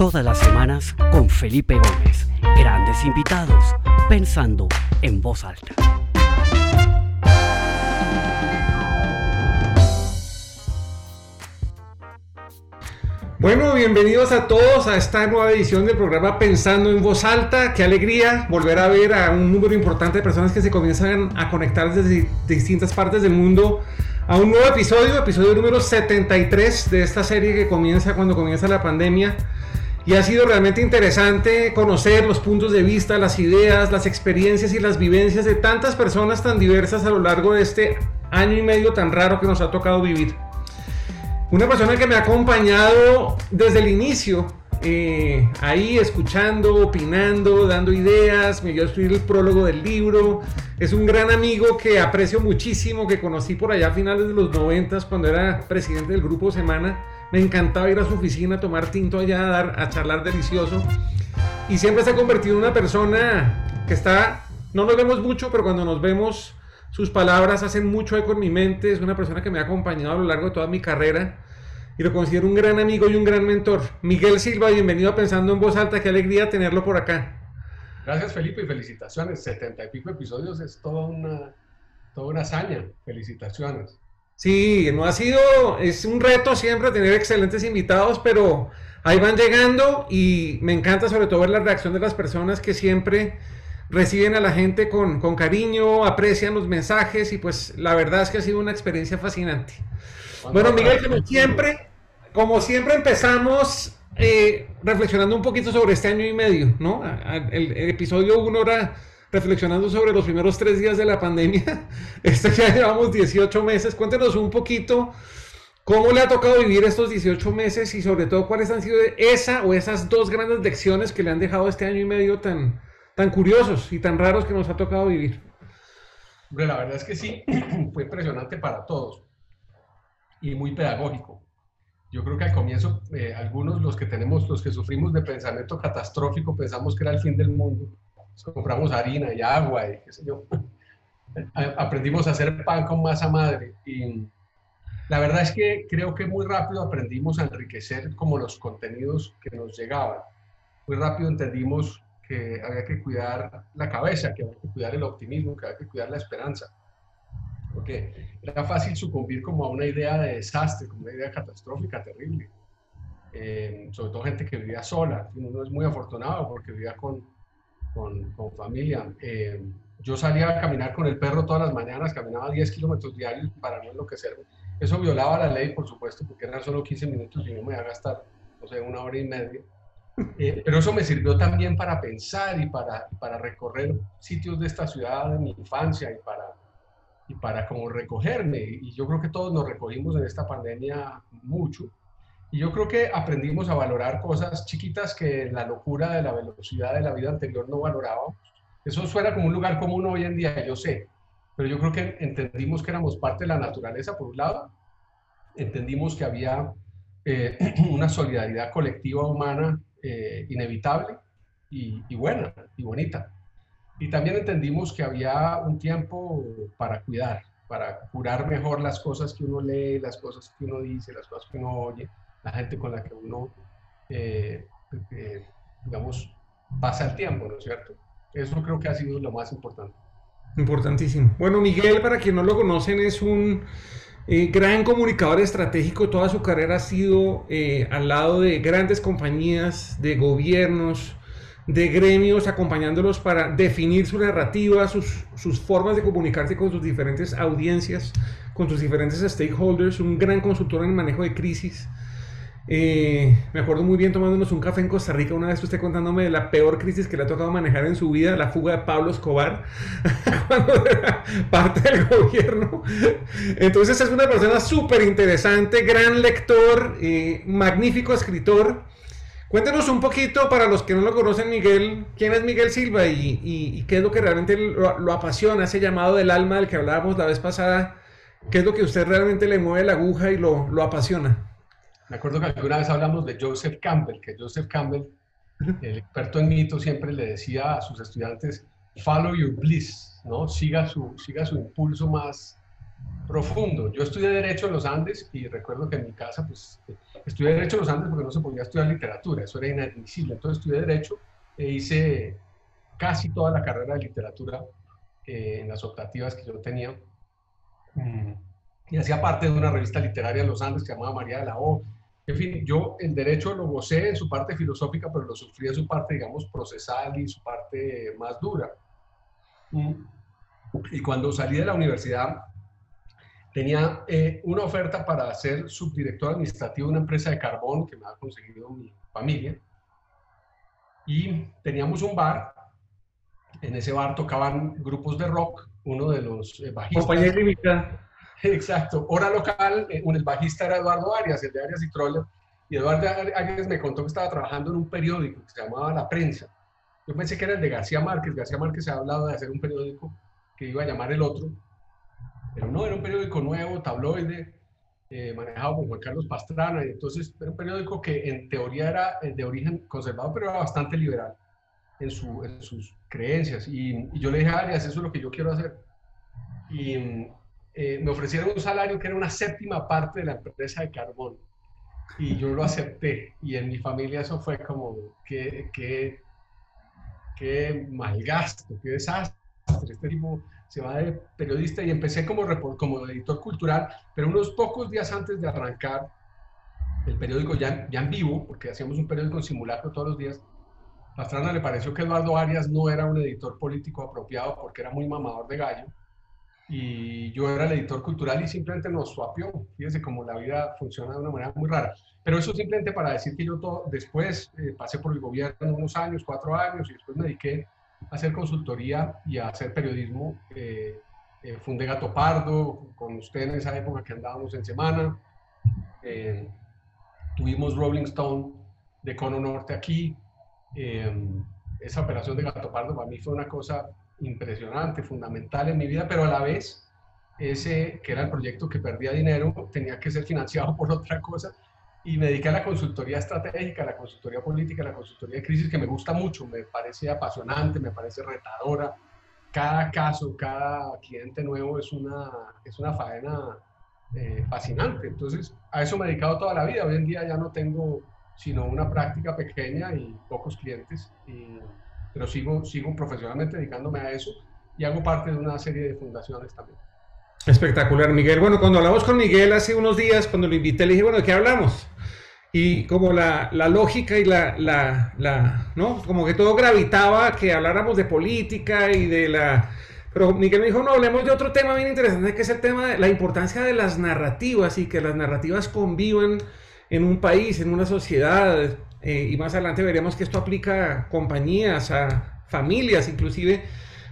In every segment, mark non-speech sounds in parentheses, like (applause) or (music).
Todas las semanas con Felipe Gómez. Grandes invitados, pensando en voz alta. Bueno, bienvenidos a todos a esta nueva edición del programa Pensando en Voz Alta. Qué alegría volver a ver a un número importante de personas que se comienzan a conectar desde distintas partes del mundo a un nuevo episodio, episodio número 73 de esta serie que comienza cuando comienza la pandemia. Y ha sido realmente interesante conocer los puntos de vista, las ideas, las experiencias y las vivencias de tantas personas tan diversas a lo largo de este año y medio tan raro que nos ha tocado vivir. Una persona que me ha acompañado desde el inicio, eh, ahí escuchando, opinando, dando ideas, me dio a escribir el prólogo del libro. Es un gran amigo que aprecio muchísimo, que conocí por allá a finales de los noventas cuando era presidente del grupo Semana. Me encantaba ir a su oficina a tomar tinto allá, a, dar, a charlar delicioso. Y siempre se ha convertido en una persona que está, no nos vemos mucho, pero cuando nos vemos sus palabras hacen mucho eco en mi mente. Es una persona que me ha acompañado a lo largo de toda mi carrera y lo considero un gran amigo y un gran mentor. Miguel Silva, bienvenido a Pensando en Voz Alta. Qué alegría tenerlo por acá. Gracias, Felipe, y felicitaciones. Setenta y pico episodios es toda una, toda una hazaña. Felicitaciones. Sí, no ha sido, es un reto siempre tener excelentes invitados, pero ahí van llegando y me encanta sobre todo ver la reacción de las personas que siempre reciben a la gente con, cariño, aprecian los mensajes y pues la verdad es que ha sido una experiencia fascinante. Bueno, Miguel, como siempre, como siempre empezamos eh, reflexionando un poquito sobre este año y medio, ¿no? El, episodio 1 era reflexionando sobre los primeros tres días de la pandemia. (laughs) Este ya llevamos 18 meses. Cuéntenos un poquito cómo le ha tocado vivir estos 18 meses y sobre todo cuáles han sido esa o esas dos grandes lecciones que le han dejado este año y medio tan, tan curiosos y tan raros que nos ha tocado vivir. Hombre, la verdad es que sí, (clears throat) fue impresionante para todos y muy pedagógico. Yo creo que al comienzo, eh, algunos, los que tenemos, los que sufrimos de pensamiento catastrófico, pensamos que era el fin del mundo. Compramos harina y agua y qué sé yo. Aprendimos a hacer pan con masa madre. Y la verdad es que creo que muy rápido aprendimos a enriquecer como los contenidos que nos llegaban. Muy rápido entendimos que había que cuidar la cabeza, que había que cuidar el optimismo, que había que cuidar la esperanza. Porque era fácil sucumbir como a una idea de desastre, como una idea catastrófica, terrible. Eh, sobre todo gente que vivía sola. Uno es muy afortunado porque vivía con, con, con familia. Eh, yo salía a caminar con el perro todas las mañanas, caminaba 10 kilómetros diarios para no enloquecerme. Eso violaba la ley, por supuesto, porque eran solo 15 minutos y no me iba a gastar, no sé, una hora y media. Eh, pero eso me sirvió también para pensar y para, para recorrer sitios de esta ciudad de mi infancia y para, y para como recogerme. Y yo creo que todos nos recogimos en esta pandemia mucho. Y yo creo que aprendimos a valorar cosas chiquitas que la locura de la velocidad de la vida anterior no valorábamos. Eso suena como un lugar común hoy en día, yo sé, pero yo creo que entendimos que éramos parte de la naturaleza, por un lado, entendimos que había eh, (clears throat) una solidaridad colectiva humana eh, inevitable y, buena y bonita. Y también entendimos que había un tiempo para cuidar, para curar mejor las cosas que uno lee, las cosas que uno dice, las cosas que uno oye, la gente con la que uno, eh, eh, digamos, pasa el tiempo, ¿no es cierto? Eso creo que ha sido lo más importante. Importantísimo. Bueno, Miguel, para quien no lo conocen, es un eh, gran comunicador estratégico, toda su carrera ha sido al lado de grandes compañías, de gobiernos, de gremios, acompañándolos para definir su narrativa, sus, sus formas de comunicarse con sus diferentes audiencias, con sus diferentes stakeholders, un gran consultor en el manejo de crisis. Eh, me acuerdo muy bien tomándonos un café en Costa Rica una vez usted contándome de la peor crisis que le ha tocado manejar en su vida, la fuga de Pablo Escobar, (laughs) cuando era parte del gobierno. Entonces es una persona súper interesante, gran lector, eh, magnífico escritor. Cuéntenos un poquito, para los que no lo conocen, Miguel, quién es Miguel Silva y, qué es lo que realmente lo, apasiona, ese llamado del alma del que hablábamos la vez pasada, qué es lo que usted realmente le mueve la aguja y lo, lo apasiona. Me acuerdo que alguna vez hablamos de Joseph Campbell, que Joseph Campbell, el experto en mitos, siempre le decía a sus estudiantes, follow your bliss, ¿no? Siga su, siga su impulso más profundo. Yo estudié Derecho en los Andes y recuerdo que en mi casa, pues, estudié Derecho en los Andes porque no se podía estudiar literatura, eso era inadmisible. Entonces estudié Derecho e hice casi toda la carrera de literatura eh, en las optativas que yo tenía. Mm. Y hacía parte de una revista literaria en los Andes que llamaba María de la O. En fin, yo el derecho lo gocé en su parte filosófica, pero lo sufrí en su parte, digamos, procesal y su parte más dura. Mm. Y cuando salí de la universidad, tenía eh, una oferta para ser subdirector administrativo de una empresa de carbón que me ha conseguido mi familia. Y teníamos un bar. En ese bar tocaban grupos de rock. Uno de los eh, bajistas. Compañía (laughs) Exacto. Hora local, eh, el bajista era Eduardo Arias, el de Arias y Troller. Y Eduardo Arias me contó que estaba trabajando en un periódico que se llamaba La Prensa. Yo pensé que era el de García Márquez. García Márquez se ha hablado de hacer un periódico que iba a llamar El Otro pero no, era un periódico nuevo, tabloide, eh, manejado por Juan Carlos Pastrana, y entonces era un periódico que en teoría era eh, de origen conservador, pero era bastante liberal en, sus creencias. Y, yo le dije a Arias, eso es lo que yo quiero hacer. Y eh, me ofrecieron un salario que era una séptima parte de la empresa de carbón. Y yo lo acepté. Y en mi familia eso fue como, qué, qué, qué malgasto, qué desastre. Este tipo se va de periodista y empecé como, como editor cultural, pero unos pocos días antes de arrancar el periódico ya, ya en vivo, porque hacíamos un periódico en simulacro todos los días, Pastrana le pareció que Eduardo Arias no era un editor político apropiado porque era muy mamador de gallo y yo era el editor cultural y simplemente nos swapió. Fíjese cómo la vida funciona de una manera muy rara. Pero eso simplemente para decir que yo todo, después eh, pasé por el gobierno unos años, cuatro años, y después me dediqué hacer consultoría y a hacer periodismo. Eh, eh, fundé Gato Pardo con usted en esa época que andábamos en semana. Eh, tuvimos Rolling Stone de Cono Norte aquí. esa operación de Gato Pardo para mí fue una cosa impresionante, fundamental en mi vida, pero a la vez ese que era el proyecto que perdía dinero tenía que ser financiado (laughs) por otra cosa y me dediqué a la consultoría estratégica, la consultoría política, la consultoría de crisis, que me gusta mucho, me parece apasionante, me parece retadora. Cada caso, cada cliente nuevo es una, es una faena eh, fascinante. Entonces, a eso me he dedicado toda la vida. Hoy en día ya no tengo sino una práctica pequeña y pocos clientes, pero sigo, sigo profesionalmente dedicándome a eso y hago parte de una serie de fundaciones también. Espectacular, Miguel. Bueno, cuando hablamos con Miguel hace unos días, cuando lo invité, le dije, bueno, ¿de qué hablamos? Y como la, la lógica y la, la, la, ¿no? Como que todo gravitaba que habláramos de política y de la... Pero Miguel me dijo, no, hablemos de otro tema bien interesante, que es el tema de la importancia de las narrativas y que las narrativas convivan en un país, en una sociedad. Eh, y más adelante veremos que esto aplica a compañías, a familias inclusive,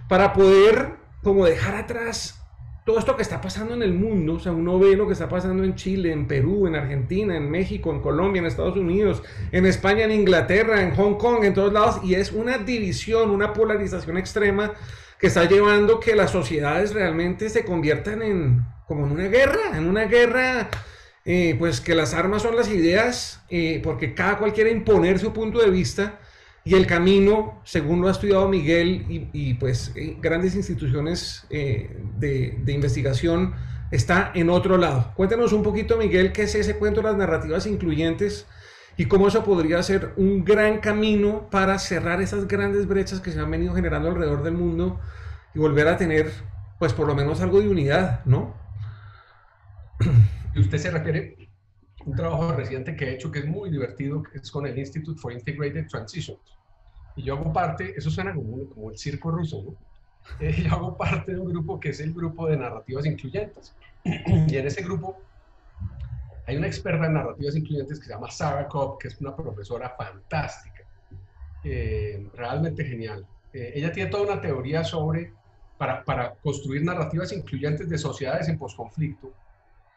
para poder como dejar atrás todo esto que está pasando en el mundo, o sea, uno ve lo que está pasando en Chile, en Perú, en Argentina, en México, en Colombia, en Estados Unidos, en España, en Inglaterra, en Hong Kong, en todos lados, y es una división, una polarización extrema que está llevando que las sociedades realmente se conviertan en como en una guerra, en una guerra, eh, pues que las armas son las ideas, eh, porque cada cual quiere imponer su punto de vista y el camino, según lo ha estudiado Miguel y, pues eh, grandes instituciones eh, de, investigación, está en otro lado. Cuéntanos un poquito, Miguel, qué es ese cuento de las narrativas incluyentes y cómo eso podría ser un gran camino para cerrar esas grandes brechas que se han venido generando alrededor del mundo y volver a tener, pues por lo menos algo de unidad, ¿no? (clears throat) Y usted se refiere un trabajo reciente que he hecho que es muy divertido, que es con el Institute for Integrated Transitions. Y yo hago parte, eso suena como, como el circo ruso, ¿no? (laughs) Eh, yo hago parte de un grupo que es el grupo de narrativas incluyentes. y en ese grupo hay una experta en narrativas incluyentes que se llama Sarah Cobb, que es una profesora fantástica, eh, realmente genial. Eh, ella tiene toda una teoría sobre, para, para construir narrativas incluyentes de sociedades en posconflicto,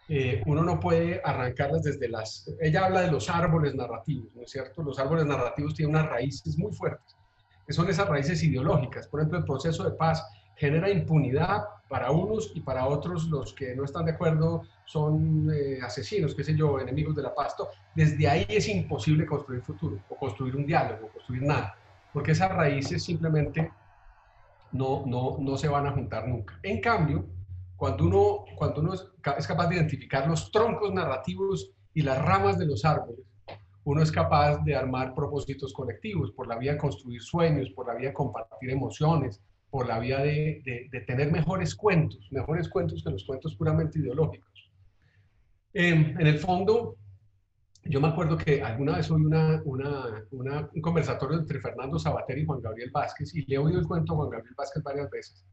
eh, uno no puede arrancarlas desde las... Ella habla de los árboles narrativos, ¿no es cierto? Los árboles narrativos tienen unas raíces muy fuertes, que son esas raíces ideológicas. Por ejemplo, el proceso de paz genera impunidad para unos y para otros los que no están de acuerdo son eh, asesinos, qué sé yo, enemigos de la paz. Desde ahí es imposible construir futuro, o construir un diálogo, o construir nada, porque esas raíces simplemente no, no, no se van a juntar nunca. En cambio, cuando uno, cuando uno es capaz de identificar los troncos narrativos y las ramas de los árboles, uno es capaz de armar propósitos colectivos por la vía de construir sueños, por la vía de compartir emociones, por la vía de, tener mejores cuentos, mejores cuentos que los cuentos puramente ideológicos. Em, en el fondo, yo me acuerdo que alguna vez oí una, un conversatorio entre Fernando Sabater y Juan Gabriel Vázquez, y le he oído el cuento a Juan Gabriel Vázquez varias veces,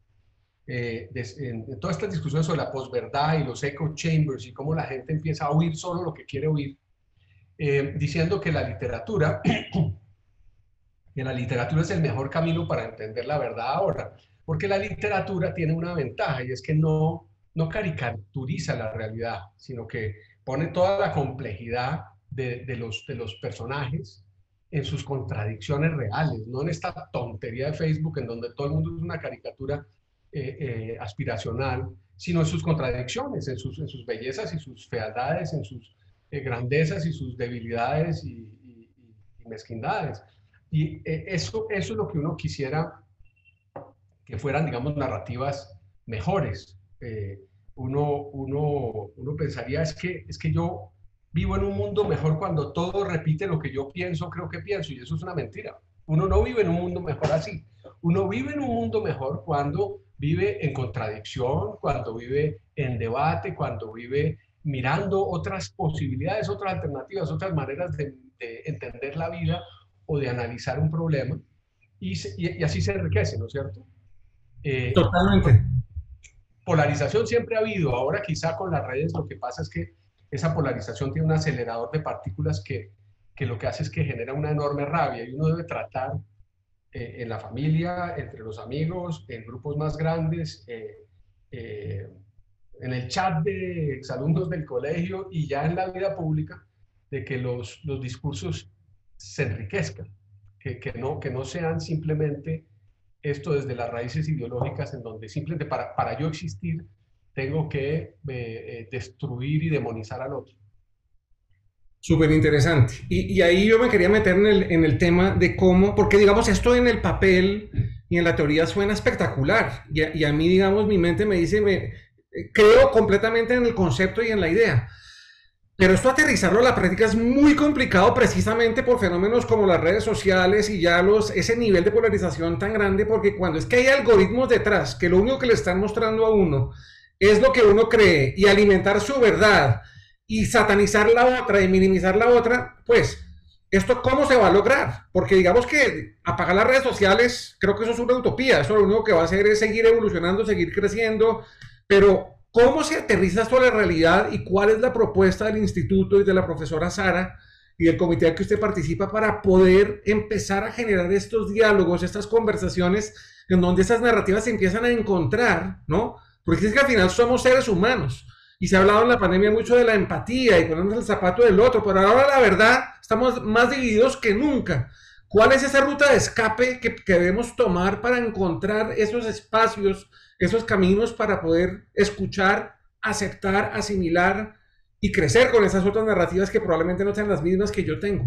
eh, en, todas estas discusiones sobre la posverdad y los echo chambers y cómo la gente empieza a oír solo lo que quiere oír, eh, diciendo que la literatura, (clears throat) que la literatura es el mejor camino para entender la verdad ahora, porque la literatura tiene una ventaja y es que no, no caricaturiza la realidad, sino que pone toda la complejidad de, los, de los personajes en sus contradicciones reales, no en esta tontería de Facebook en donde todo el mundo es una caricatura eh, eh, aspiracional, sino en sus contradicciones, en sus, bellezas y sus fealdades, en sus eh, grandezas y sus debilidades y, mezquindades. Y eh, eso, eso es lo que uno quisiera que fueran, digamos, narrativas mejores. Uno, uno, uno pensaría, es que, es que yo vivo en un mundo mejor cuando todo repite lo que yo pienso, creo que pienso, y eso es una mentira. Uno no vive en un mundo mejor así. Uno vive en un mundo mejor cuando vive en contradicción, cuando vive en debate, cuando vive mirando otras posibilidades, otras alternativas, otras maneras de, entender la vida o de analizar un problema y, y, así se enriquece, ¿no es cierto? Eh, Totalmente. Polarización siempre ha habido, ahora quizá con las redes lo que pasa es que esa polarización tiene un acelerador de partículas que, que lo que hace es que genera una enorme rabia y uno debe tratar eh, en la familia, entre los amigos, en grupos más grandes, eh, en el chat de exalumnos del colegio y ya en la vida pública, de que los, los discursos se enriquezcan, que, que, no, que no sean simplemente esto desde las raíces ideológicas en donde simplemente para, para yo existir tengo que eh, eh, destruir y demonizar al otro. Súper interesante. Y, ahí yo me quería meter en el, en el tema de cómo, porque digamos, esto en el papel y en la teoría suena espectacular. Y a, mí, digamos, mi mente me dice, me, creo completamente en el concepto y en la idea. Pero esto aterrizarlo a la práctica es muy complicado precisamente por fenómenos como las redes sociales y ya los, ese nivel de polarización tan grande, porque cuando es que hay algoritmos detrás que lo único que le están mostrando a uno es lo que uno cree y alimentar su verdad y satanizar la otra y minimizar la otra, pues esto cómo se va a lograr? Porque digamos que apagar las redes sociales, creo que eso es una utopía, eso lo único que va a hacer es seguir evolucionando, seguir creciendo, pero, ¿cómo se aterriza esto a la realidad y cuál es la propuesta del instituto y de la profesora Sara y del comité al que usted participa para poder empezar a generar estos diálogos, estas conversaciones en donde esas narrativas se empiezan a encontrar, ¿no? Porque es que al final somos seres humanos. Y se ha hablado en la pandemia mucho de la empatía y ponernos el zapato del otro, pero ahora la verdad estamos más divididos que nunca. ¿Cuál es esa ruta de escape que, debemos tomar para encontrar esos espacios esos caminos para poder escuchar, aceptar, asimilar y crecer con esas otras narrativas que probablemente no sean las mismas que yo tengo?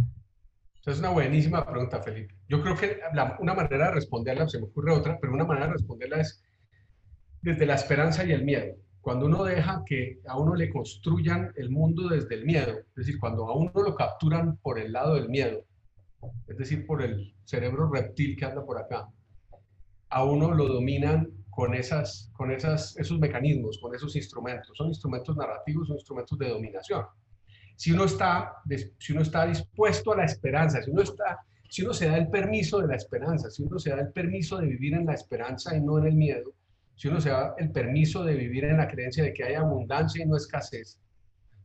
Es una buenísima pregunta, Felipe. Yo creo que una manera de responderla, se me ocurre otra, pero una manera de responderla es desde la esperanza y el miedo. Cuando uno deja que a uno le construyan el mundo desde el miedo, es decir, cuando a uno lo capturan por el lado del miedo, es decir, por el cerebro reptil que anda por acá, a uno lo dominan con, esas, con esas, esos mecanismos, con esos instrumentos. Son instrumentos narrativos, son instrumentos de dominación. Si uno está, si uno está dispuesto a la esperanza, si uno, está, si uno se da el permiso de la esperanza, si uno se da el permiso de vivir en la esperanza y no en el miedo, si uno se da el permiso de vivir en la creencia de que hay abundancia y no escasez,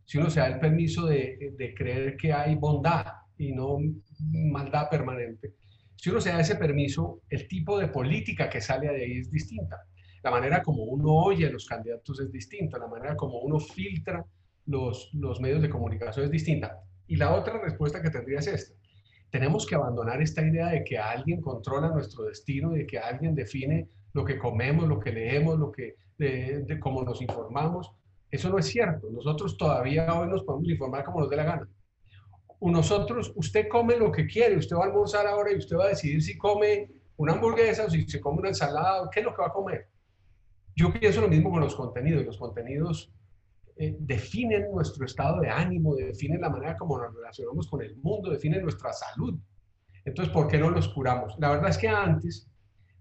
si uno se da el permiso de, de creer que hay bondad y no maldad permanente, si uno se da ese permiso, el tipo de política que sale de ahí es distinta. La manera como uno oye a los candidatos es distinta, la manera como uno filtra los, los medios de comunicación es distinta. Y la otra respuesta que tendría es esta. Tenemos que abandonar esta idea de que alguien controla nuestro destino, de que alguien define lo que comemos, lo que leemos, lo que, de, de cómo nos informamos. Eso no es cierto. Nosotros todavía hoy nos podemos informar como nos dé la gana nosotros, usted come lo que quiere, usted va a almorzar ahora y usted va a decidir si come una hamburguesa o si se come una ensalada, qué es lo que va a comer. Yo pienso lo mismo con los contenidos. Los contenidos eh, definen nuestro estado de ánimo, definen la manera como nos relacionamos con el mundo, definen nuestra salud. Entonces, ¿por qué no los curamos? La verdad es que antes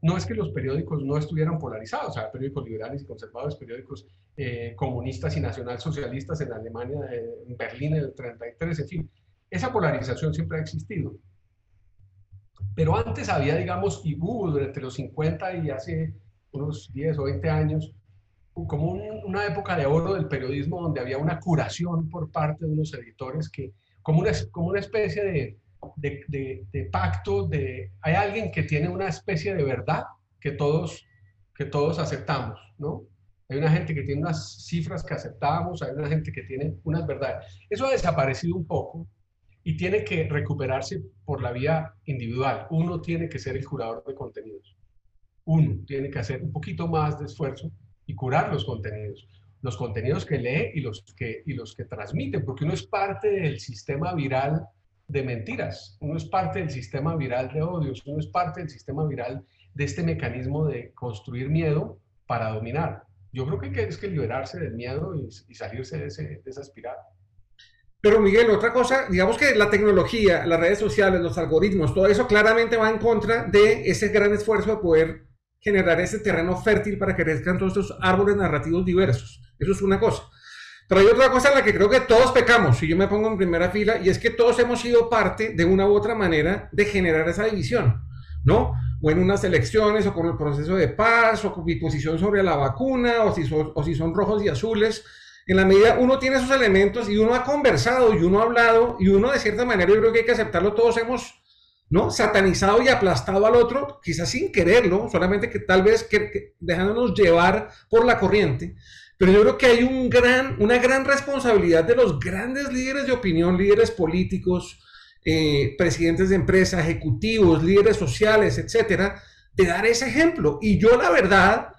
no es que los periódicos no estuvieran polarizados, sea, periódicos liberales y conservadores, periódicos eh, comunistas y nacionalsocialistas en Alemania, en Berlín en el 33, en fin, esa polarización siempre ha existido. Pero antes había, digamos, y hubo durante los 50 y hace unos 10 o 20 años, como una época de oro del periodismo donde había una curación por parte de unos editores que, como una, como una especie de, de, pacto, de, hay alguien que tiene una especie de verdad que todos, que todos aceptamos, ¿no? Hay una gente que tiene unas cifras que aceptamos, hay una gente que tiene unas verdades. Eso ha desaparecido un poco y tiene que recuperarse por la vía individual. Uno tiene que ser el curador de contenidos. Uno tiene que hacer un poquito más de esfuerzo y curar los contenidos. Los contenidos que lee y los que, y los que transmite, porque uno es parte del sistema viral de mentiras, uno es parte del sistema viral de odios, uno es parte del sistema viral de este mecanismo de construir miedo para dominar. Yo creo que hay que liberarse del miedo y, salirse de, ese, de esa espiral. Pero Miguel, otra cosa, digamos que la tecnología, las redes sociales, los algoritmos, todo eso claramente va en contra de ese gran esfuerzo de poder generar ese terreno fértil para que crezcan todos estos árboles narrativos diversos. Eso es una cosa. Pero hay otra cosa en la que creo que todos pecamos, si yo me pongo en primera fila, y es que todos hemos sido parte de una u otra manera de generar esa división, ¿no? O en unas elecciones, o con el proceso de paz, o con mi posición sobre la vacuna, o si son, rojos y azules. En la medida uno tiene esos elementos y uno ha conversado y uno ha hablado y uno de cierta manera, yo creo que hay que aceptarlo, todos hemos ¿no? Satanizado y aplastado al otro, quizás sin quererlo, solamente que tal vez dejándonos llevar por la corriente. Pero yo creo que hay un gran, una gran responsabilidad de los grandes líderes de opinión, líderes políticos, eh, presidentes de empresas, ejecutivos, líderes sociales, etcétera, de dar ese ejemplo. Y yo, la verdad,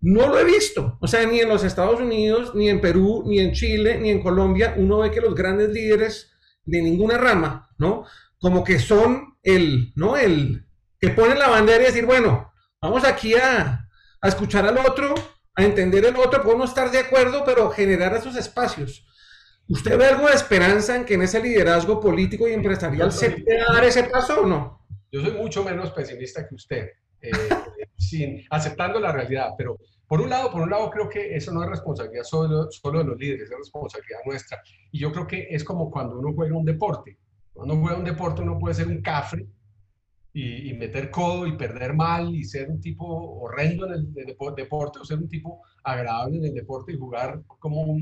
no lo he visto. O sea, ni en los Estados Unidos, ni en Perú, ni en Chile, ni en Colombia, uno ve que los grandes líderes de ninguna rama, ¿no? Como que son el, ¿no? El que pone la bandera y decir, bueno, vamos aquí a, a escuchar al otro, a entender el otro, podemos estar de acuerdo, pero generar esos espacios. ¿Usted ve algo de esperanza en que en ese liderazgo político y empresarial se pueda dar ese paso o no? Yo soy mucho menos pesimista que usted, eh, (laughs) sin, aceptando la realidad, pero por un lado, por un lado creo que eso no es responsabilidad solo, solo de los líderes, es responsabilidad nuestra. Y yo creo que es como cuando uno juega un deporte. Cuando juega un deporte uno puede ser un cafre y, meter codo y perder mal y ser un tipo horrendo en el, deporte o ser un tipo agradable en el deporte y jugar como,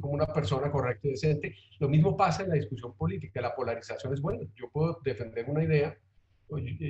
como una persona correcta y decente. Lo mismo pasa en la discusión política. La polarización es buena. Yo puedo defender una idea.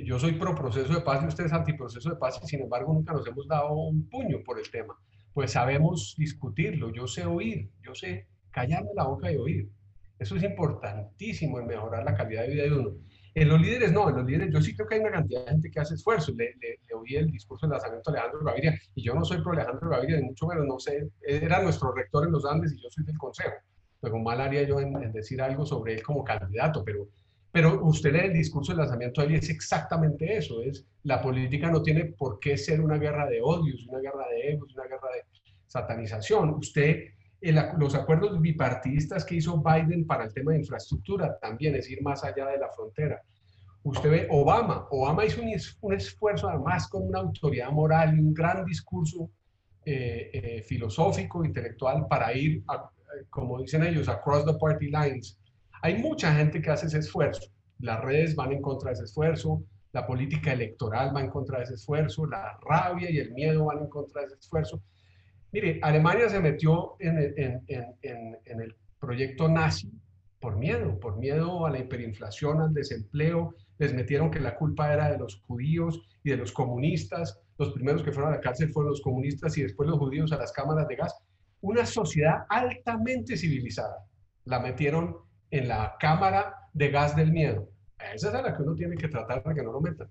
Yo soy pro proceso de paz y usted es anti proceso de paz y sin embargo nunca nos hemos dado un puño por el tema. Pues sabemos discutirlo. Yo sé oír. Yo sé callarme la boca y oír. Eso es importantísimo en mejorar la calidad de vida de uno. En los líderes no, en los líderes yo sí creo que hay una cantidad de gente que hace esfuerzo. Le, le, oí el discurso de lanzamiento de Alejandro Gaviria y yo no soy pro Alejandro Gaviria, de mucho menos, no sé, era nuestro rector en los Andes y yo soy del consejo. Luego mal haría yo en, decir algo sobre él como candidato, pero, pero usted lee el discurso de lanzamiento de él y es exactamente eso, es la política no tiene por qué ser una guerra de odios, una guerra de egos, una guerra de satanización. Usted los acuerdos bipartidistas que hizo Biden para el tema de infraestructura también es ir más allá de la frontera. Usted ve Obama, Obama hizo un, esfuerzo además con una autoridad moral y un gran discurso eh, eh, filosófico, intelectual para ir, como dicen ellos, across the party lines. Hay mucha gente que hace ese esfuerzo. Las redes van en contra de ese esfuerzo, la política electoral va en contra de ese esfuerzo, la rabia y el miedo van en contra de ese esfuerzo. Mire, Alemania se metió en el, proyecto nazi por miedo, por miedo a la hiperinflación, al desempleo. Les metieron que la culpa era de los judíos y de los comunistas. Los primeros que fueron a la cárcel fueron los comunistas y después los judíos a las cámaras de gas. Una sociedad altamente civilizada. La metieron en la cámara de gas del miedo. Esa es a la que uno tiene que tratar de que no lo metan.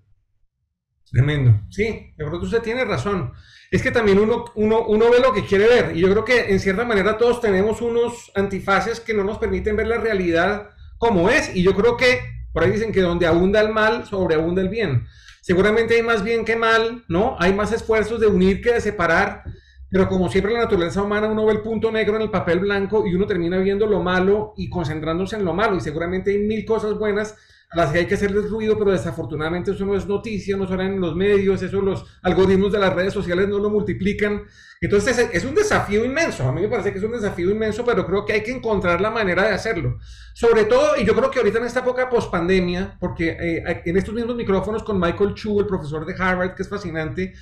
Tremendo. Sí, de pronto usted tiene razón. Es que también uno, uno, uno ve lo que quiere ver. Y yo creo que en cierta manera todos tenemos unos antifaces que no nos permiten ver la realidad como es. Y yo creo que por ahí dicen que donde abunda el mal, sobreabunda el bien. Seguramente hay más bien que mal, ¿no? Hay más esfuerzos de unir que de separar. pero como siempre la naturaleza humana uno ve el punto negro en el papel blanco y uno termina viendo lo malo y concentrándose en lo malo y seguramente hay mil cosas buenas las que hay que hacerles ruido, pero desafortunadamente eso no es noticia, no suena en los medios, eso los algoritmos de las redes sociales no lo multiplican. Entonces es, un desafío inmenso, a mí me parece que es un desafío inmenso, pero creo que hay que encontrar la manera de hacerlo. Sobre todo, y yo creo que ahorita en esta época post-pandemia, porque eh, en estos mismos micrófonos con Michael Chu, el profesor de Harvard, que es fascinante,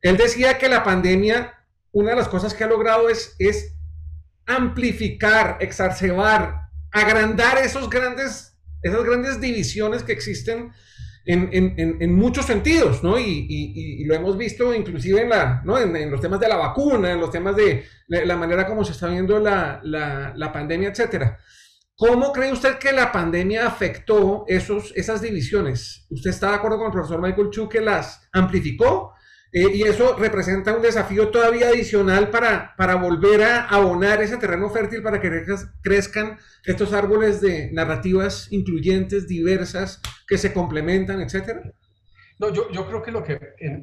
él decía que la pandemia, una de las cosas que ha logrado es, es amplificar, exacerbar, agrandar esos grandes esas grandes divisiones que existen en, muchos sentidos, ¿no? Y, lo hemos visto inclusive en, la, ¿no? en, los temas de la vacuna, en los temas de la manera como se está viendo la, la, la pandemia, etcétera. ¿Cómo cree usted que la pandemia afectó esos, esas divisiones? ¿Usted está de acuerdo con el profesor Michael Chu que las amplificó? Eh, y eso representa un desafío todavía adicional para, para volver a abonar ese terreno fértil para que crezcan estos árboles de narrativas incluyentes, diversas, que se complementan, etcétera. No, yo, yo creo que lo que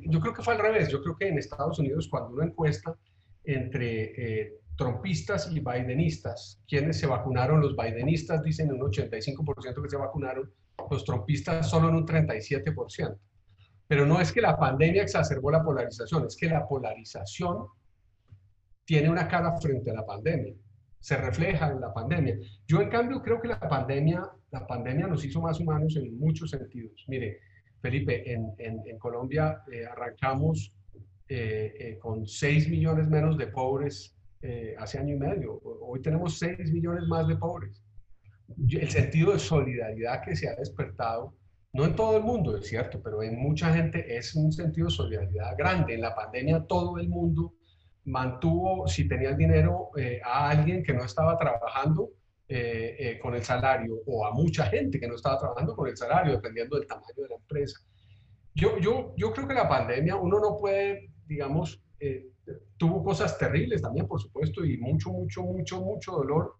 yo creo que fue al revés. Yo creo que en Estados Unidos cuando uno encuesta entre eh, trompistas y bidenistas, quienes se vacunaron, los bidenistas dicen un 85% que se vacunaron, los trompistas solo en un 37%. Pero no es que la pandemia exacerbó la polarización, es que la polarización tiene una cara frente a la pandemia, se refleja en la pandemia. Yo en cambio creo que la pandemia, la pandemia nos hizo más humanos en muchos sentidos. Mire, Felipe, en, en, Colombia eh, arrancamos eh, eh, con 6 millones menos de pobres hace año y medio. Hoy tenemos 6 millones más de pobres. El sentido de solidaridad que se ha despertado no en todo el mundo, es cierto, pero en mucha gente es un sentido de solidaridad grande. En la pandemia todo el mundo mantuvo, si tenía el dinero, eh, a alguien que no estaba trabajando eh, eh, con el salario o a mucha gente que no estaba trabajando con el salario, dependiendo del tamaño de la empresa. Yo, yo, yo creo que la pandemia uno no puede, digamos, tuvo cosas terribles también, por supuesto, y mucho, mucho, mucho, mucho dolor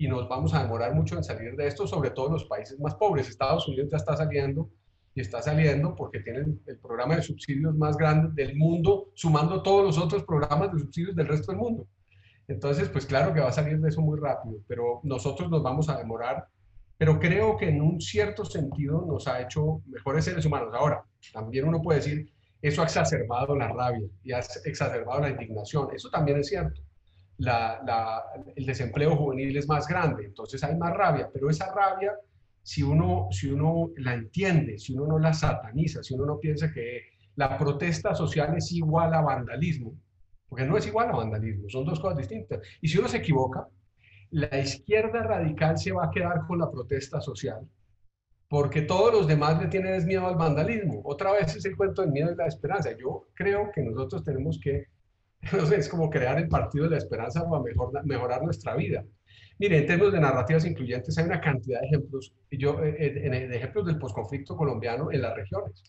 y nos vamos a demorar mucho en salir de esto, sobre todo en los países más pobres. Estados Unidos ya está saliendo y está saliendo porque tienen el programa de subsidios más grande del mundo, sumando todos los otros programas de subsidios del resto del mundo. Entonces, pues claro que va a salir de eso muy rápido, pero nosotros nos vamos a demorar, pero creo que en un cierto sentido nos ha hecho mejores seres humanos. Ahora, también uno puede decir, eso ha exacerbado la rabia y ha exacerbado la indignación, eso también es cierto el desempleo juvenil es más grande, entonces hay más rabia, pero esa rabia, si uno, si uno la entiende, si uno no la sataniza, si uno no piensa que la protesta social es igual a vandalismo, porque no es igual a vandalismo, son dos cosas distintas. Y si uno se equivoca, la izquierda radical se va a quedar con la protesta social, porque todos los demás le tienen miedo al vandalismo. Otra vez es el cuento del miedo y la esperanza. Yo creo que nosotros tenemos que es como crear el partido de la esperanza para mejor, mejorar nuestra vida. Mire, en términos de narrativas incluyentes hay una cantidad de ejemplos, yo, eh, eh, de ejemplos del posconflicto colombiano en las regiones,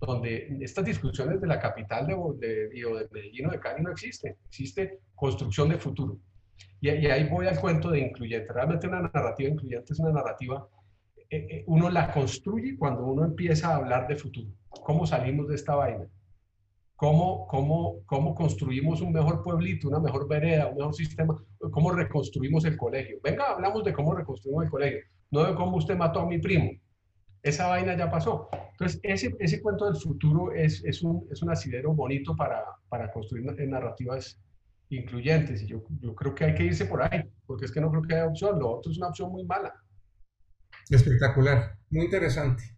donde estas discusiones de la capital de, de, de Medellín o de Cali no existen, existe construcción de futuro. Y, ahí voy al cuento de incluyente. Realmente una narrativa incluyente es una narrativa, eh, uno la construye cuando uno empieza a hablar de futuro. ¿Cómo salimos de esta vaina? Cómo, cómo, cómo construimos un mejor pueblito, una mejor vereda, un mejor sistema, cómo reconstruimos el colegio. Venga, hablamos de cómo reconstruimos el colegio, no de cómo usted mató a mi primo. Esa vaina ya pasó. Entonces, ese, ese cuento del futuro es, es, un, es un asidero bonito para, para construir narrativas incluyentes. Y yo, yo creo que hay que irse por ahí, porque es que no creo que haya opción. Lo otro es una opción muy mala. Espectacular, muy interesante.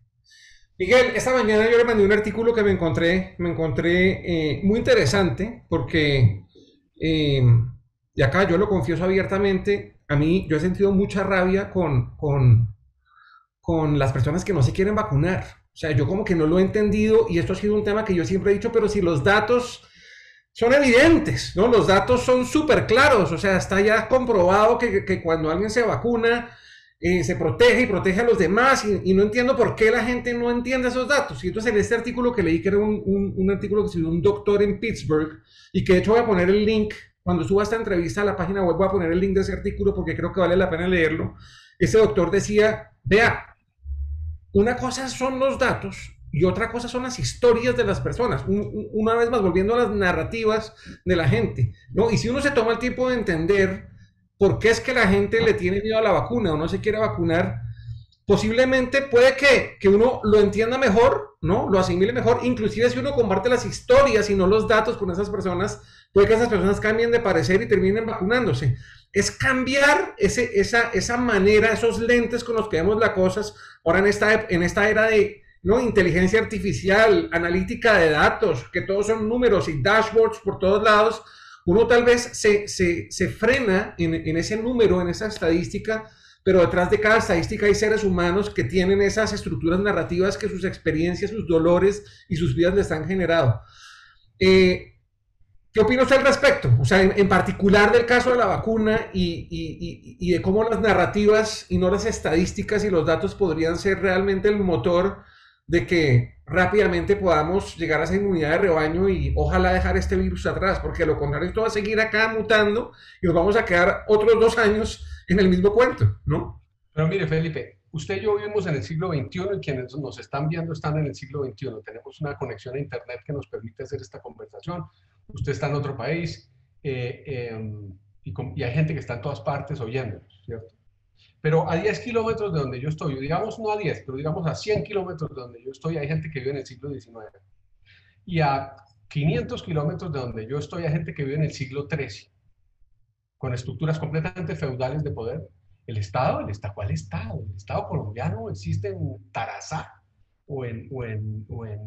Miguel, esta mañana yo le mandé un artículo que me encontré, me encontré eh, muy interesante porque, eh, y acá yo lo confieso abiertamente, a mí yo he sentido mucha rabia con, con, con las personas que no se quieren vacunar. O sea, yo como que no lo he entendido y esto ha sido un tema que yo siempre he dicho, pero si los datos son evidentes, ¿no? Los datos son súper claros, o sea, está ya comprobado que, que cuando alguien se vacuna, eh, se protege y protege a los demás y, no entiendo por qué la gente no entiende esos datos. Y entonces en este artículo que leí, que era un, un, artículo que escribió un doctor en Pittsburgh, y que de hecho voy a poner el link, cuando suba esta entrevista a la página web voy a poner el link de ese artículo porque creo que vale la pena leerlo. Ese doctor decía, vea, una cosa son los datos y otra cosa son las historias de las personas. una vez más, volviendo a las narrativas de la gente, ¿no? Y si uno se toma el tiempo de entender por qué es que la gente le tiene miedo a la vacuna o no se quiere vacunar, posiblemente puede que, que uno lo entienda mejor, ¿no? Lo asimile mejor, inclusive si uno comparte las historias y no los datos con esas personas, puede que esas personas cambien de parecer y terminen vacunándose. Es cambiar ese, esa, esa manera, esos lentes con los que vemos las cosas, ahora en esta, en esta era de ¿no? Inteligencia artificial, analítica de datos, que todos son números y dashboards por todos lados, uno tal vez se, se, se frena en, en, ese número, en esa estadística, pero detrás de cada estadística hay seres humanos que tienen esas estructuras narrativas que sus experiencias, sus dolores y sus vidas les han generado. Eh, ¿Qué opina usted al respecto? O sea, en, particular del caso de la vacuna y, y, y, de cómo las narrativas y no las estadísticas y los datos podrían ser realmente el motor de que rápidamente podamos llegar a esa inmunidad de rebaño y ojalá dejar este virus atrás, porque lo contrario esto va a seguir acá mutando y nos vamos a quedar otros dos años en el mismo cuento, ¿no? Pero mire, Felipe, usted y yo vivimos en el siglo XXI y quienes nos están viendo están en el siglo XXI. Tenemos una conexión a Internet que nos permite hacer esta conversación. Usted está en otro país eh, em, y, y, hay gente que está en todas partes oyéndonos, ¿cierto? Pero a 10 kilómetros de donde yo estoy, digamos no a 10, pero digamos a 100 kilómetros de donde yo estoy, hay gente que vive en el siglo XIX. Y a 500 kilómetros de donde yo estoy, hay gente que vive en el siglo XIII, con estructuras completamente feudales de poder. El Estado, el Estado, ¿cuál Estado? El Estado colombiano existe en Tarazá o en, o en, o en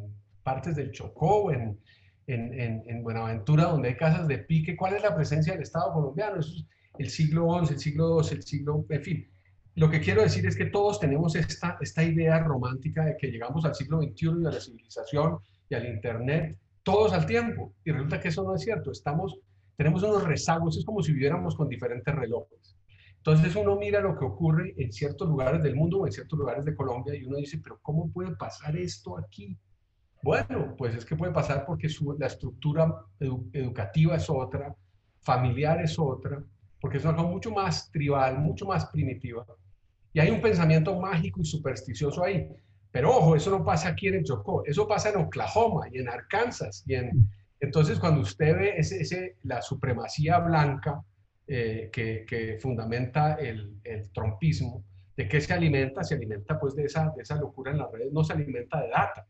partes del Chocó o en, en, en, Buenaventura, donde hay casas de pique. ¿Cuál es la presencia del Estado colombiano? Eso es el siglo XI, el siglo XII, el siglo, en fin. Lo que quiero decir es que todos tenemos esta, esta idea romántica de que llegamos al siglo XXI y a la civilización y al Internet, todos al tiempo. Y resulta que eso no es cierto. Estamos, tenemos unos rezagos, es como si viviéramos con diferentes relojes. Entonces uno mira lo que ocurre en ciertos lugares del mundo o en ciertos lugares de Colombia y uno dice, pero ¿cómo puede pasar esto aquí? Bueno, pues es que puede pasar porque la estructura educativa es otra, familiar es otra, porque es algo mucho más tribal, mucho más primitiva. Y hay un pensamiento mágico y supersticioso ahí. Pero ojo, eso no pasa aquí en el Chocó, eso pasa en Oklahoma y en Arkansas. Y en, entonces, cuando usted ve ese, ese la supremacía blanca eh, que, que, fundamenta el, el, trompismo, ¿de qué se alimenta? Se alimenta pues de esa, de esa locura en las redes, no se alimenta de data.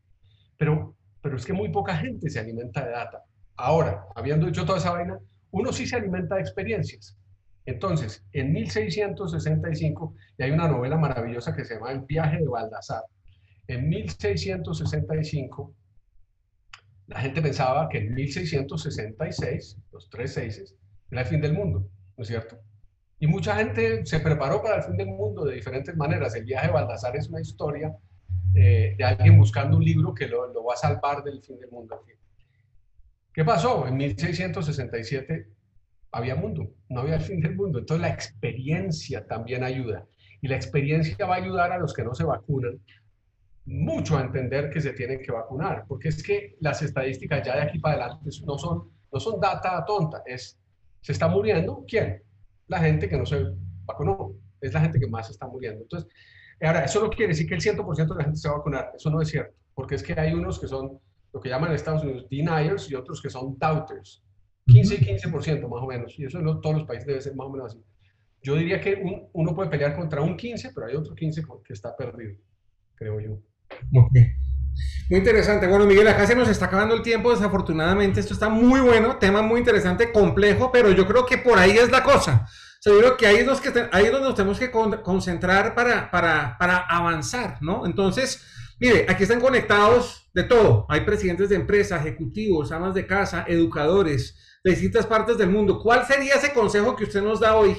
Pero, pero es que muy poca gente se alimenta de data. Ahora, habiendo dicho toda esa vaina, uno sí se alimenta de experiencias. Entonces, en 1665, y hay una novela maravillosa que se llama El viaje de Baldassar, en 1665, la gente pensaba que en 1666, los tres seises, era el fin del mundo, ¿no es cierto? Y mucha gente se preparó para el fin del mundo de diferentes maneras. El viaje de Baldassar es una historia eh, de alguien buscando un libro que lo, lo va a salvar del fin del mundo. ¿Qué pasó? En 1667 había mundo, no había el fin del mundo. Entonces la experiencia también ayuda. Y la experiencia va a ayudar a los que no se vacunan mucho a entender que se tienen que vacunar, porque es que las estadísticas ya de aquí para adelante no son, no son data tonta, es, se está muriendo, ¿quién? La gente que no se vacunó, es la gente que más está muriendo. Entonces, ahora, eso no quiere decir que el 100% de la gente se va a vacunar, eso no es cierto, porque es que hay unos que son lo que llaman en Estados Unidos deniers y otros que son doubters. 15 y 15% más o menos, y eso en todos los países debe ser más o menos así. Yo diría que uno puede pelear contra un 15, pero hay otro 15 que está perdido, creo yo. Muy interesante. Bueno, Miguel, acá se nos está acabando el tiempo, desafortunadamente. Esto está muy bueno, tema muy interesante, complejo, pero yo creo que por ahí es la cosa. O que ahí es, que ahí es donde nos tenemos que concentrar para, para, para avanzar, ¿no? Entonces, mire, aquí están conectados de todo. Hay presidentes de empresas, ejecutivos, amas de casa, educadores, de distintas partes del mundo. ¿Cuál sería ese consejo que usted nos da hoy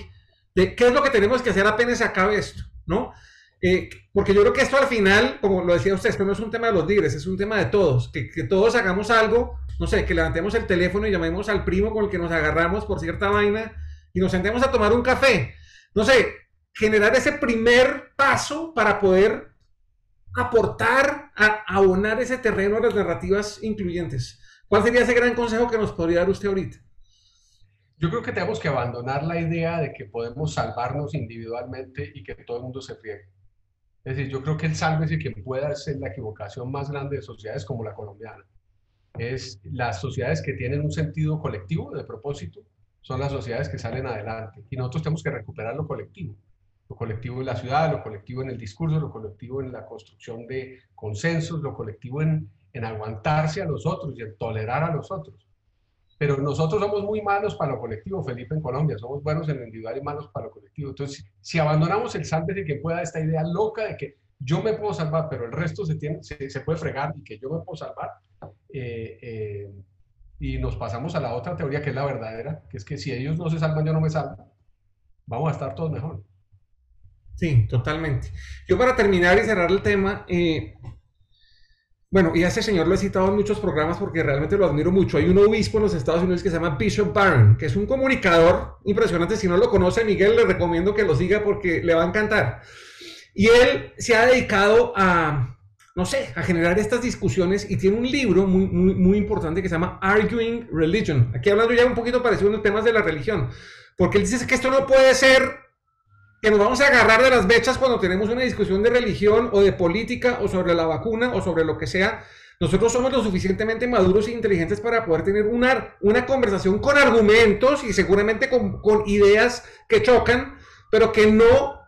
de qué es lo que tenemos que hacer apenas se acabe esto? ¿no? Eh, porque yo creo que esto al final, como lo decía usted, no es un tema de los líderes, es un tema de todos, que, que, todos hagamos algo, no sé, que levantemos el teléfono y llamemos al primo con el que nos agarramos por cierta vaina y nos sentemos a tomar un café. No sé, generar ese primer paso para poder aportar, a abonar ese terreno a las narrativas incluyentes. ¿Cuál sería ese gran consejo que nos podría dar usted ahorita? Yo creo que tenemos que abandonar la idea de que podemos salvarnos individualmente y que todo el mundo se friegue. Es decir, yo creo que el sálvese quien pueda ser la equivocación más grande de sociedades como la colombiana. Es las sociedades que tienen un sentido colectivo de propósito, son las sociedades que salen adelante. Y nosotros tenemos que recuperar lo colectivo. Lo colectivo en la ciudad, lo colectivo en el discurso, lo colectivo en la construcción de consensos, lo colectivo en, en aguantarse a los otros y en tolerar a los otros. Pero nosotros somos muy malos para lo colectivo, Felipe, en Colombia. Somos buenos en lo individual y malos para lo colectivo. Entonces, si abandonamos el de que pueda esta idea loca de que yo me puedo salvar, pero el resto se, tiene, se, puede fregar y que yo me puedo salvar, eh, eh, y nos pasamos a la otra teoría que es la verdadera, que es que si ellos no se salvan, yo no me salvo, vamos a estar todos mejor. Sí, totalmente. Yo para terminar y cerrar el tema, eh, bueno, y a ese señor lo he citado en muchos programas porque realmente lo admiro mucho. Hay un obispo en los Estados Unidos que se llama Bishop Barron, que es un comunicador impresionante. Si no lo conoce, Miguel, le recomiendo que lo siga porque le va a encantar. Y él se ha dedicado a, no sé, a generar estas discusiones y tiene un libro muy, muy, muy importante que se llama Arguing Religion. Aquí hablando ya un poquito parecido a los temas de la religión. Porque él dice que esto no puede ser que nos vamos a agarrar de las bechas cuando tenemos una discusión de religión o de política o sobre la vacuna o sobre lo que sea. Nosotros somos lo suficientemente maduros e inteligentes para poder tener una, una conversación con argumentos y seguramente con, con ideas que chocan, pero que no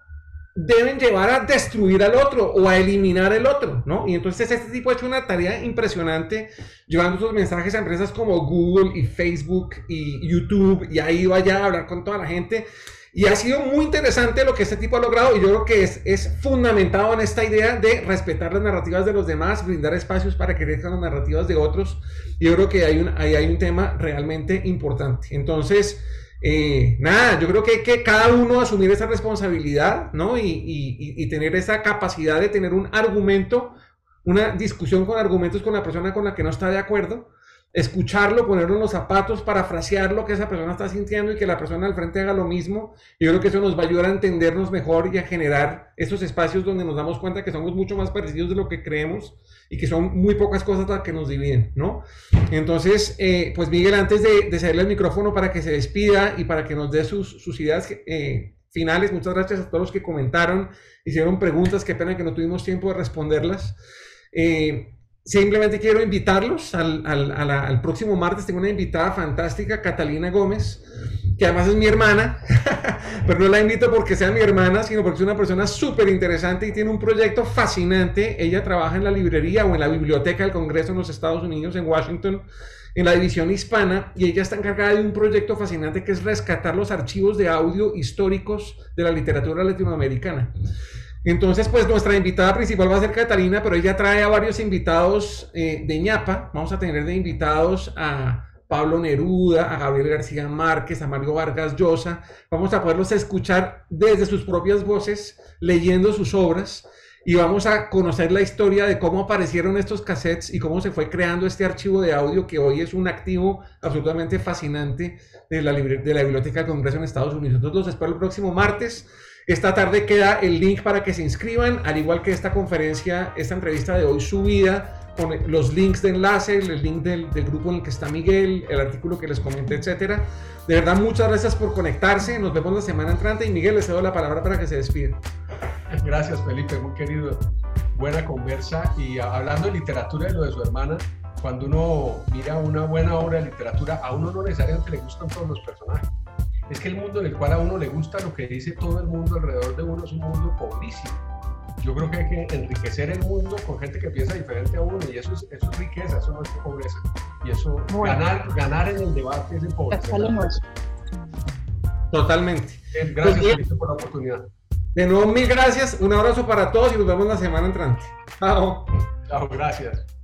deben llevar a destruir al otro o a eliminar el otro, ¿no? Y entonces este tipo ha hecho una tarea impresionante llevando sus mensajes a empresas como Google y Facebook y YouTube y ahí allá a hablar con toda la gente y ha sido muy interesante lo que este tipo ha logrado y yo creo que es, es fundamentado en esta idea de respetar las narrativas de los demás, brindar espacios para que crezcan las narrativas de otros. Yo creo que hay un, ahí hay un tema realmente importante. Entonces, eh, nada, yo creo que hay que cada uno asumir esa responsabilidad, ¿no? Y, y tener esa capacidad de tener un argumento, una discusión con argumentos con la persona con la que no está de acuerdo escucharlo, ponerlo en los zapatos, parafrasear lo que esa persona está sintiendo y que la persona al frente haga lo mismo. Yo creo que eso nos va a ayudar a entendernos mejor y a generar esos espacios donde nos damos cuenta que somos mucho más parecidos de lo que creemos y que son muy pocas cosas las que nos dividen, ¿no? Entonces, eh, pues Miguel, antes de, de cederle el micrófono para que se despida y para que nos dé sus, sus ideas eh, finales, muchas gracias a todos los que comentaron, hicieron preguntas, qué pena que no tuvimos tiempo de responderlas. Eh, simplemente quiero invitarlos al, al, próximo martes. Tengo una invitada fantástica, Catalina Gómez, que además es mi hermana, (laughs) pero no la invito porque sea mi hermana, sino porque es una persona súper interesante y tiene un proyecto fascinante. Ella trabaja en la librería o en la biblioteca del Congreso en los Estados Unidos, en Washington, en la división hispana, y ella está encargada de un proyecto fascinante que es rescatar los archivos de audio históricos de la literatura latinoamericana. Entonces, pues nuestra invitada principal va a ser Catalina, pero ella trae a varios invitados eh, de ñapa. Vamos a tener de invitados a Pablo Neruda, a Gabriel García Márquez, a Mario Vargas Llosa. Vamos a poderlos escuchar desde sus propias voces, leyendo sus obras. Y vamos a conocer la historia de cómo aparecieron estos cassettes y cómo se fue creando este archivo de audio que hoy es un activo absolutamente fascinante de la, de la Biblioteca del Congreso en Estados Unidos. Entonces los espero el próximo martes. Esta tarde queda el link para que se inscriban, al igual que esta conferencia, esta entrevista de hoy subida, con los links de enlace, el link del, grupo en el que está Miguel, el artículo que les comenté, etcétera. De verdad, muchas gracias por conectarse. Nos vemos la semana entrante y Miguel, les cedo la palabra para que se despida. Gracias, Felipe, muy querido. Buena conversa. Y hablando de literatura y lo de su hermana, cuando uno mira una buena obra de literatura, a uno no necesariamente le gustan todos los personajes es que el mundo en el cual a uno le gusta lo que dice todo el mundo alrededor de uno es un mundo pobrísimo. Yo creo que hay que enriquecer el mundo con gente que piensa diferente a uno y eso es, eso es riqueza, eso no es pobreza. Y eso, ganar, ganar en el debate es pobreza. Totalmente. Eh, gracias, pues por la oportunidad. De nuevo, mil gracias, un abrazo para todos y nos vemos la semana entrante. Chao. Chao, gracias.